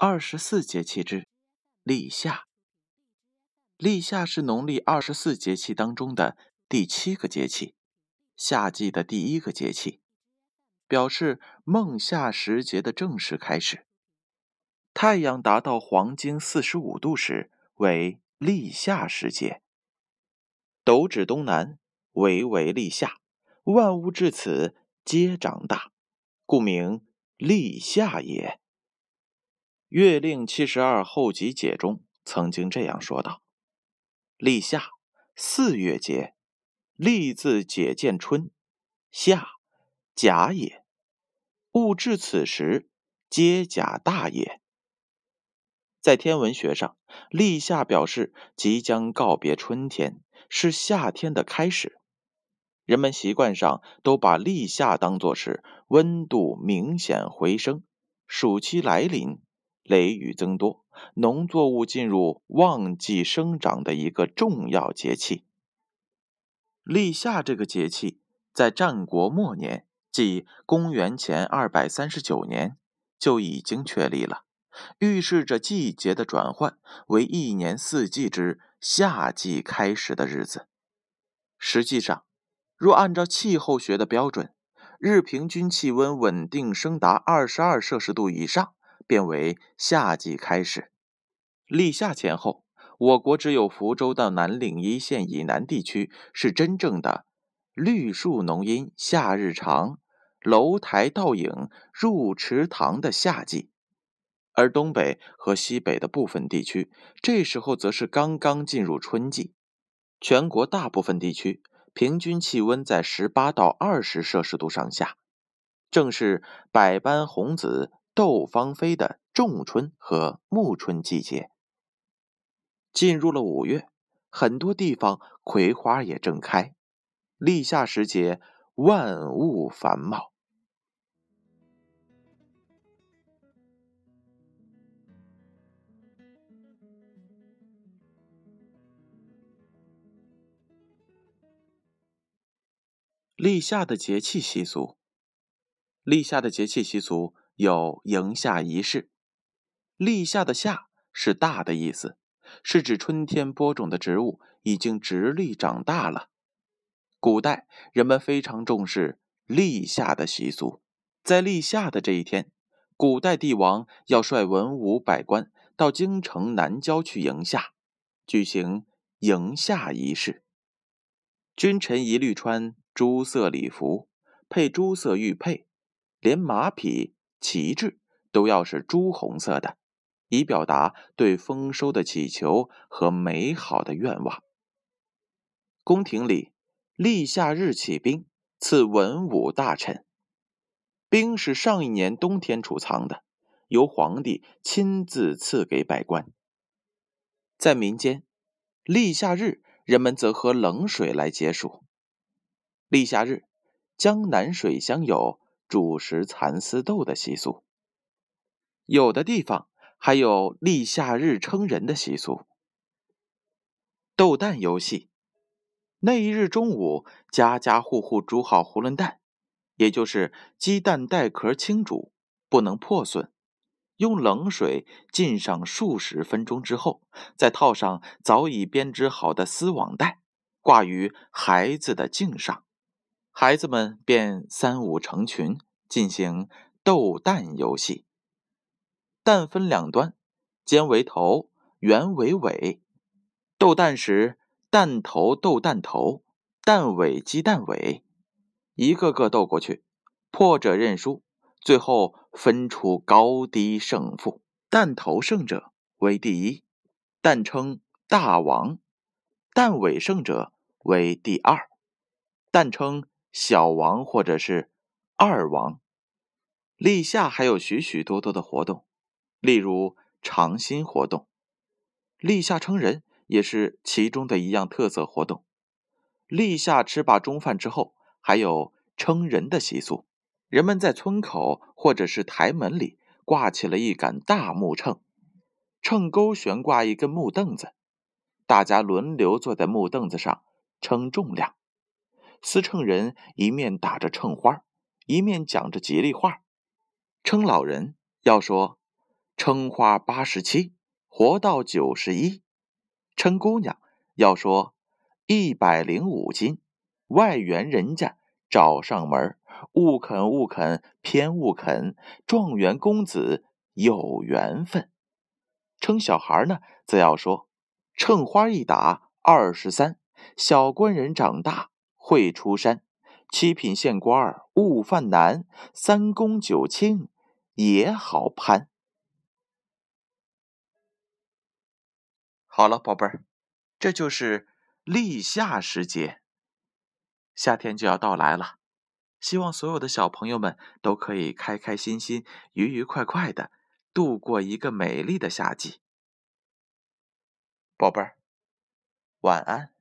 二十四节气之立夏。立夏是农历二十四节气当中的第七个节气，夏季的第一个节气，表示孟夏时节的正式开始。太阳达到黄经四十五度时为立夏时节。斗指东南，为为立夏，万物至此皆长大，故名立夏也。《月令七十二候集解》中曾经这样说道：“立夏，四月节。立字解见春，夏，甲也。物至此时，皆甲大也。”在天文学上，立夏表示即将告别春天，是夏天的开始。人们习惯上都把立夏当作是温度明显回升，暑期来临。雷雨增多，农作物进入旺季生长的一个重要节气。立夏这个节气在战国末年，即公元前二百三十九年就已经确立了，预示着季节的转换，为一年四季之夏季开始的日子。实际上，若按照气候学的标准，日平均气温稳定升达二十二摄氏度以上。变为夏季开始，立夏前后，我国只有福州到南岭一线以南地区是真正的绿树浓荫、夏日长、楼台倒影、入池塘的夏季，而东北和西北的部分地区，这时候则是刚刚进入春季。全国大部分地区平均气温在十八到二十摄氏度上下，正是百般红紫。窦芳菲的仲春和暮春季节进入了五月，很多地方葵花也正开。立夏时节，万物繁茂。立夏的节气习俗，立夏的节气习俗。有迎夏仪式，立夏的夏是大的意思，是指春天播种的植物已经直立长大了。古代人们非常重视立夏的习俗，在立夏的这一天，古代帝王要率文武百官到京城南郊去迎夏，举行迎夏仪式。君臣一律穿朱色礼服，配朱色玉佩，连马匹。旗帜都要是朱红色的，以表达对丰收的祈求和美好的愿望。宫廷里立夏日起兵，赐文武大臣。兵是上一年冬天储藏的，由皇帝亲自赐给百官。在民间，立夏日人们则喝冷水来解暑。立夏日，江南水乡有。煮食蚕丝豆的习俗，有的地方还有立夏日称人的习俗。豆蛋游戏，那一日中午，家家户户煮好囫囵蛋，也就是鸡蛋带壳清煮，不能破损，用冷水浸上数十分钟之后，再套上早已编织好的丝网袋，挂于孩子的颈上。孩子们便三五成群进行斗蛋游戏。蛋分两端，尖为头，圆为尾。斗蛋时，蛋头斗蛋头，蛋尾击蛋尾，一个个斗过去，破者认输，最后分出高低胜负。蛋头胜者为第一，蛋称大王；蛋尾胜者为第二，蛋称。小王或者是二王，立夏还有许许多多的活动，例如尝新活动，立夏称人也是其中的一样特色活动。立夏吃罢中饭之后，还有称人的习俗，人们在村口或者是台门里挂起了一杆大木秤，秤钩悬挂一根木凳子，大家轮流坐在木凳子上称重量。司秤人一面打着秤花，一面讲着吉利话。称老人要说：“称花八十七，活到九十一。称姑娘要说一百零五斤，外园人家找上门，勿肯勿肯偏勿肯，状元公子有缘分。称小孩呢，则要说称花一打二十三，小官人长大会出山，七品县官勿犯难，三公九卿也好攀。好了，宝贝儿，这就是立夏时节，夏天就要到来了。希望所有的小朋友们都可以开开心心、愉愉快快的度过一个美丽的夏季。宝贝儿，晚安。